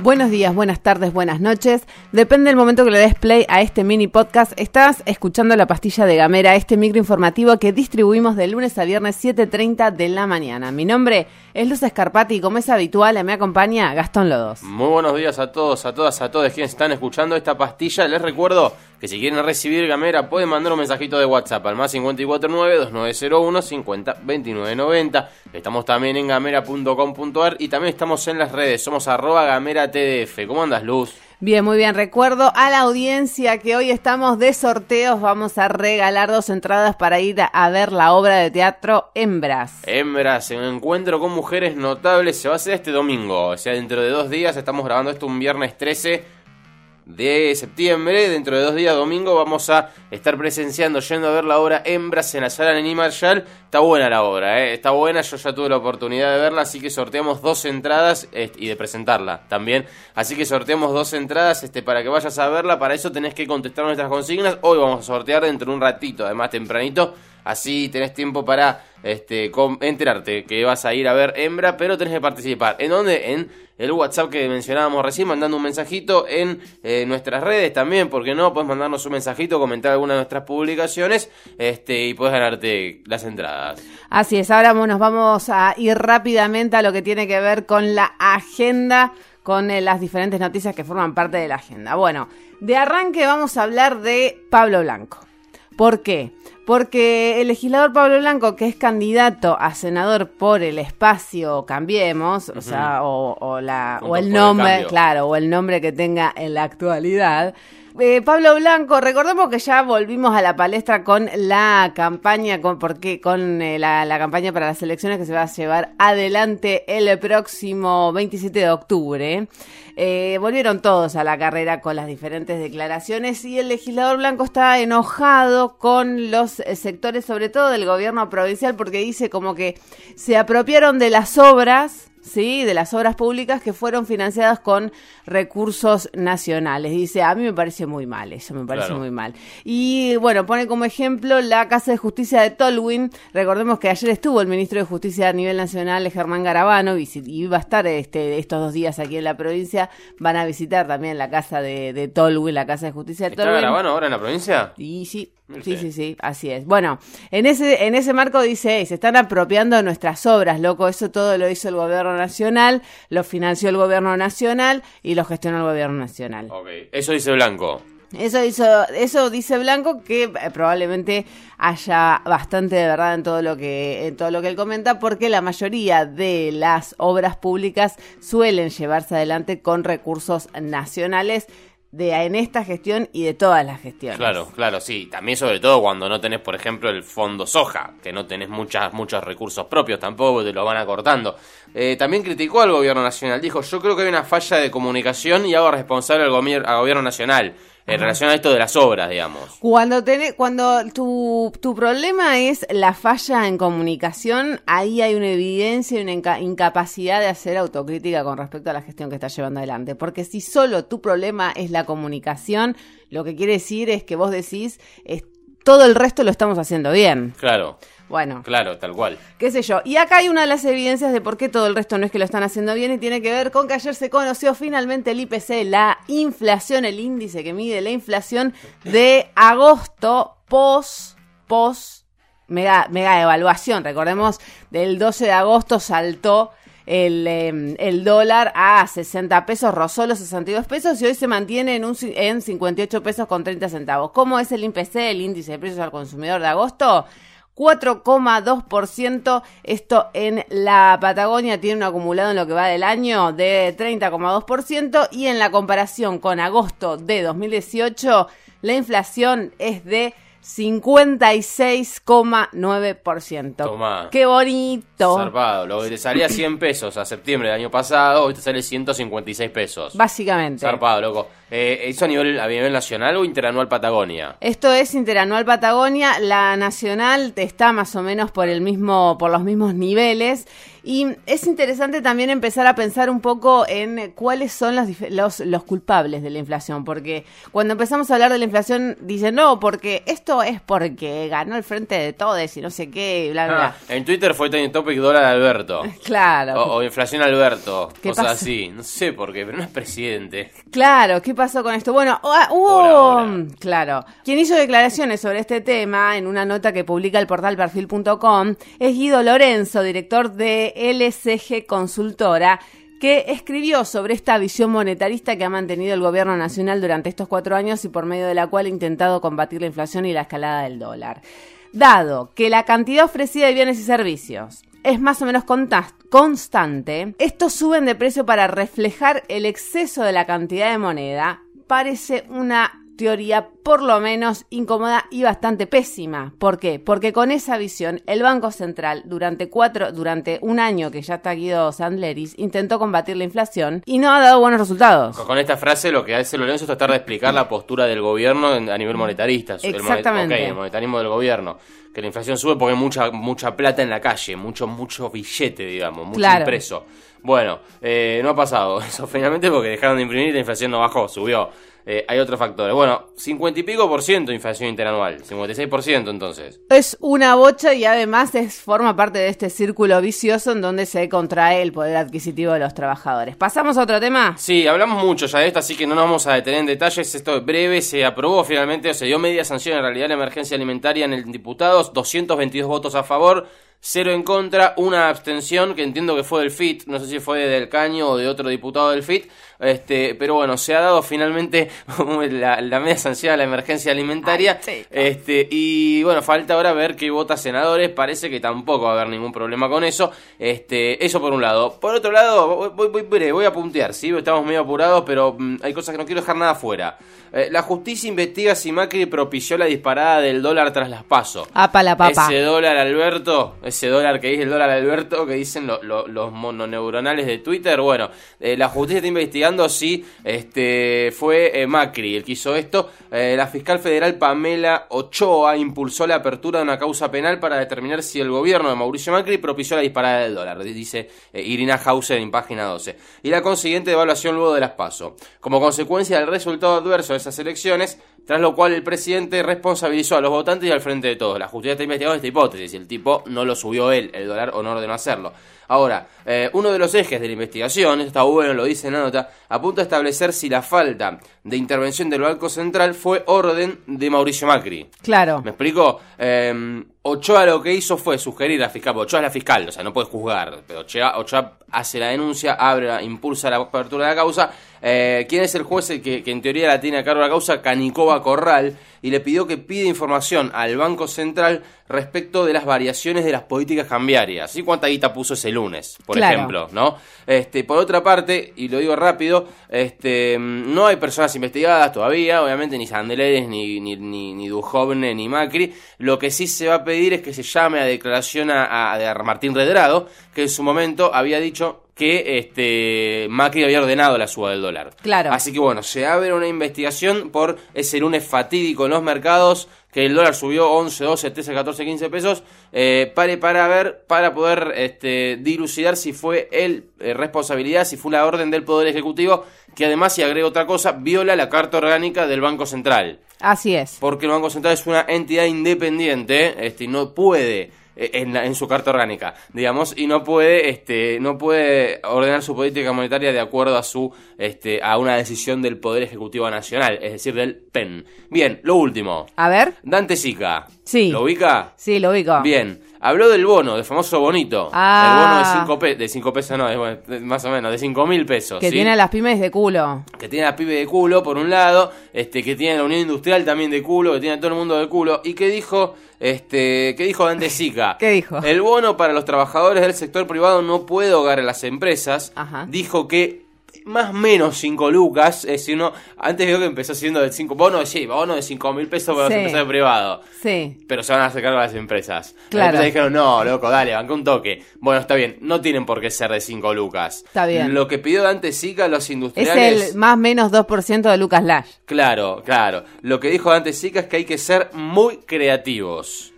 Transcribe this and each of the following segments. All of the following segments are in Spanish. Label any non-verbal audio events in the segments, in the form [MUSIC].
Buenos días, buenas tardes, buenas noches. Depende del momento que le des play a este mini podcast. Estás escuchando la pastilla de Gamera, este micro informativo que distribuimos de lunes a viernes 7.30 de la mañana. Mi nombre es Luz Escarpati y como es habitual me acompaña Gastón Lodos. Muy buenos días a todos, a todas, a todos quienes están escuchando esta pastilla. Les recuerdo que si quieren recibir Gamera pueden mandar un mensajito de WhatsApp al más 549-2901-502990. Estamos también en gamera.com.ar y también estamos en las redes. Somos arroba gamera TDF. ¿Cómo andas, Luz? Bien, muy bien. Recuerdo a la audiencia que hoy estamos de sorteos. Vamos a regalar dos entradas para ir a ver la obra de teatro Hembras. Hembras, un encuentro con mujeres notables. Se va a hacer este domingo. O sea, dentro de dos días. Estamos grabando esto un viernes 13 de septiembre. Dentro de dos días, domingo, vamos a estar presenciando, yendo a ver la obra Hembras en la sala Není Marshall. Está buena la obra, ¿eh? está buena. Yo ya tuve la oportunidad de verla, así que sorteamos dos entradas y de presentarla también. Así que sorteamos dos entradas este, para que vayas a verla. Para eso tenés que contestar nuestras consignas. Hoy vamos a sortear dentro de un ratito, además tempranito. Así tenés tiempo para este, enterarte que vas a ir a ver Hembra, pero tenés que participar. ¿En dónde? En el WhatsApp que mencionábamos recién, mandando un mensajito en eh, nuestras redes también, porque no, puedes mandarnos un mensajito, comentar alguna de nuestras publicaciones este, y puedes ganarte las entradas. Así es, ahora nos vamos a ir rápidamente a lo que tiene que ver con la agenda con eh, las diferentes noticias que forman parte de la agenda. Bueno, de arranque vamos a hablar de Pablo Blanco. ¿Por qué? Porque el legislador Pablo Blanco, que es candidato a senador por el espacio Cambiemos, o sea, o, la, o el nombre, claro, o el nombre que tenga en la actualidad, eh, Pablo Blanco, recordemos que ya volvimos a la palestra con la campaña, con, porque, con eh, la, campaña para las elecciones que se va a llevar adelante el próximo 27 de octubre. Eh, volvieron todos a la carrera con las diferentes declaraciones y el legislador Blanco está enojado con los sectores, sobre todo del gobierno provincial, porque dice como que se apropiaron de las obras ¿sí? de las obras públicas que fueron financiadas con recursos nacionales. Dice, a mí me parece muy mal, eso me parece muy mal. Y bueno, pone como ejemplo la Casa de Justicia de Tolwyn. Recordemos que ayer estuvo el ministro de Justicia a nivel nacional, Germán Garabano, y, iba a estar este, estos dos días aquí en la provincia. Van a visitar también la Casa de, de Tolwyn, la Casa de Justicia de Tolwyn. ¿Está Garabano ahora en la provincia? Y sí. Sí, sí, sí, así es. Bueno, en ese, en ese marco dice, se están apropiando de nuestras obras, loco, eso todo lo hizo el gobierno nacional, lo financió el gobierno nacional y lo gestionó el gobierno nacional. Ok, eso dice Blanco. Eso, hizo, eso dice Blanco que eh, probablemente haya bastante de verdad en todo lo que en todo lo que él comenta porque la mayoría de las obras públicas suelen llevarse adelante con recursos nacionales de en esta gestión y de todas las gestiones. Claro, claro, sí. También sobre todo cuando no tenés, por ejemplo, el fondo soja, que no tenés muchas, muchos recursos propios tampoco, te lo van acortando. Eh, también criticó al gobierno nacional. Dijo, yo creo que hay una falla de comunicación y hago responsable al, al gobierno nacional en relación a esto de las obras, digamos. Cuando cuando tu, tu problema es la falla en comunicación, ahí hay una evidencia y una incapacidad de hacer autocrítica con respecto a la gestión que estás llevando adelante. Porque si solo tu problema es la comunicación, lo que quiere decir es que vos decís, todo el resto lo estamos haciendo bien. Claro. Bueno. Claro, tal cual. Qué sé yo. Y acá hay una de las evidencias de por qué todo el resto no es que lo están haciendo bien y tiene que ver con que ayer se conoció finalmente el IPC, la inflación, el índice que mide la inflación de agosto post, post, mega, mega evaluación. Recordemos, del 12 de agosto saltó el, em, el, dólar a 60 pesos, rozó los 62 pesos y hoy se mantiene en, un, en 58 pesos con 30 centavos. ¿Cómo es el IPC, el índice de precios al consumidor de agosto? 4,2%. Esto en la Patagonia tiene un acumulado en lo que va del año de 30,2% y en la comparación con agosto de 2018 la inflación es de 56,9%. Toma. Qué bonito. Zarpado. Lo que te salía 100 pesos a septiembre del año pasado, hoy te sale 156 pesos. Básicamente. Zarpado, loco. Eh, ¿Eso a nivel, a nivel nacional o interanual Patagonia? Esto es interanual Patagonia, la nacional está más o menos por el mismo, por los mismos niveles. Y es interesante también empezar a pensar un poco en cuáles son los, los, los culpables de la inflación, porque cuando empezamos a hablar de la inflación dicen, no, porque esto es porque ganó el frente de todos y no sé qué, bla, bla, bla. Ah, en Twitter fue trending topic dólar Alberto. [LAUGHS] Claro. O, o inflación Alberto, ¿Qué cosas pasa? así. No sé por qué, pero no es presidente. Claro, ¿qué pasó con esto? Bueno, ah, hubo, Hola, hola. claro, quien hizo declaraciones sobre este tema en una nota que publica el portal perfil.com es Guido Lorenzo, director de LCG Consultora, que escribió sobre esta visión monetarista que ha mantenido el gobierno nacional durante estos cuatro años y por medio de la cual ha intentado combatir la inflación y la escalada del dólar. Dado que la cantidad ofrecida de bienes y servicios es más o menos constante, estos suben de precio para reflejar el exceso de la cantidad de moneda, parece una teoría por lo menos incómoda y bastante pésima. ¿Por qué? Porque con esa visión el Banco Central durante cuatro, durante un año que ya está Guido Sandleris, intentó combatir la inflación y no ha dado buenos resultados. Con esta frase lo que hace Lorenzo es tratar de explicar la postura del gobierno a nivel monetarista. El monet- Exactamente. el monetarismo del gobierno. Que la inflación sube porque hay mucha, mucha plata en la calle, mucho, mucho billete, digamos, mucho Claro. impreso. Bueno, eh, no ha pasado [LAUGHS] eso finalmente porque dejaron de imprimir y la inflación no bajó, subió. Eh, hay otros factores. Bueno, 50 y pico por ciento de inflación interanual, 56 por ciento entonces. Es una bocha y además es, forma parte de este círculo vicioso en donde se contrae el poder adquisitivo de los trabajadores. ¿Pasamos a otro tema? Sí, hablamos mucho ya de esto, así que no nos vamos a detener en detalles. Esto es breve, se aprobó finalmente, o se dio media sanción en realidad la emergencia alimentaria en el diputados, 222 votos a favor, cero en contra, una abstención que entiendo que fue del FIT, no sé si fue del Caño o de otro diputado del FIT, este, pero bueno, se ha dado finalmente [LAUGHS] la, la media sanción a la emergencia alimentaria. Ay. Este, y bueno, falta ahora ver qué vota senadores. Parece que tampoco va a haber ningún problema con eso. Este, eso por un lado. Por otro lado, voy, voy, voy, voy a puntear, ¿sí? Estamos medio apurados, pero mm, hay cosas que no quiero dejar nada fuera. Eh, la justicia investiga si Macri propició la disparada del dólar tras las pasos. Apa la papa. Ese dólar Alberto, ese dólar que dice el dólar Alberto, que dicen lo- lo- los mononeuronales de Twitter, bueno, eh, la justicia está investigando si este fue eh, Macri el que hizo esto. Eh, la fiscal federal Pamela Ochoa impulsó la apertura de una causa penal para determinar si el gobierno de Mauricio Macri propició la disparada del dólar, dice Irina Hauser en página 12. Y la consiguiente evaluación luego de las PASO. Como consecuencia del resultado adverso de esas elecciones, tras lo cual el presidente responsabilizó a los votantes y al frente de todos. La justicia está investigando esta hipótesis, si el tipo no lo subió él, el dólar, o no ordenó hacerlo. Ahora, eh, uno de los ejes de la investigación, esto está bueno, lo dice en la nota, apunta a establecer si la falta de intervención del Banco Central fue orden de Mauricio Macri. Claro. ¿Me explico? Eh, Ochoa lo que hizo fue sugerir a fiscal, Ochoa es la fiscal, o sea, no puede juzgar, pero Ochoa, Ochoa hace la denuncia, abre, la- impulsa la apertura de la causa. Eh, ¿Quién es el juez que, que en teoría la tiene a cargo de la causa? Canicova Corral, y le pidió que pida información al Banco Central respecto de las variaciones de las políticas cambiarias. ¿Y cuánta guita puso ese lunes, por Claro. ejemplo? ¿no? Este, por otra parte, y lo digo rápido, este, no hay personas investigadas todavía, obviamente ni Sandleres, ni, ni, ni, ni Duhovne, ni Macri. Lo que sí se va a pedir es que se llame a declaración a, a- a Martín Redrado, que en su momento había dicho que este Macri había ordenado la suba del dólar. Claro. Así que bueno, se abre una investigación por ese lunes fatídico en los mercados, que el dólar subió 11, 12, 13, 14, 15 pesos, eh, pare para ver, para poder este, dilucidar si fue él eh, responsabilidad, si fue la orden del Poder Ejecutivo, que además, y agrego otra cosa, viola la Carta Orgánica del Banco Central. Así es. Porque el Banco Central es una entidad independiente este, y no puede en, la- en su carta orgánica, digamos, y no puede, este, no puede ordenar su política monetaria de acuerdo a su, este, a una decisión del Poder Ejecutivo Nacional, es decir, del PEN. Bien, lo último. A ver. Dante Sica. Sí. ¿Lo ubica? Sí, lo ubico. Bien. Habló del bono, del famoso bonito. Ah. El bono de 5 pe de cinco pesos, no, de- más o menos, de 5 mil pesos. Que ¿sí? tiene a las pymes de culo. que tiene a pibe de culo por un lado, este que tiene la Unión Industrial también de culo, que tiene a todo el mundo de culo y que dijo, este, que dijo Dante Sica. [LAUGHS] ¿Qué dijo? El bono para los trabajadores del sector privado no puede ahogar a las empresas. Ajá. Dijo que más o menos 5 lucas. Es decir, uno, antes veo que empezó siendo de 5, bono de sí, bono de 5 mil pesos para Sí. los empresarios privados. Sí. Pero se van a hacer cargo las empresas. Claro. Las empresas dijeron, no, loco, dale, banca un toque. Bueno, está bien, no tienen por qué ser de 5 lucas. Está bien. Lo que pidió Dante Sica a los Es industriales... el más menos 2% de Lucas Lash. Claro, claro. Lo que dijo Dante Sica es que hay que ser muy creativos.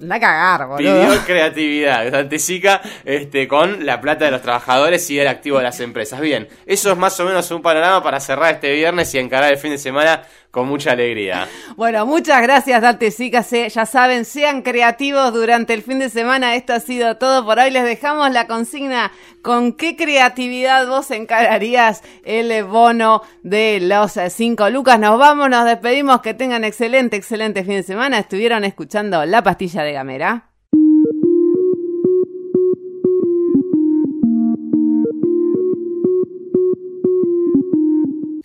Anda cagar, boludo. Pidió creatividad, Dante Sica, este, con la plata de los trabajadores y el activo de las empresas. Bien, eso es más o menos un panorama para cerrar este viernes y encarar el fin de semana con mucha alegría. [LAUGHS] Bueno, muchas gracias, Dante Sica. Se- Ya saben, sean creativos durante el fin de semana. Esto ha sido todo por hoy. Les dejamos la consigna. ¿Con qué creatividad vos encararías el bono de los 5 lucas? Nos vamos, nos despedimos. Que tengan excelente, excelente fin de semana. Estuvieron escuchando La Pastilla de Gamera.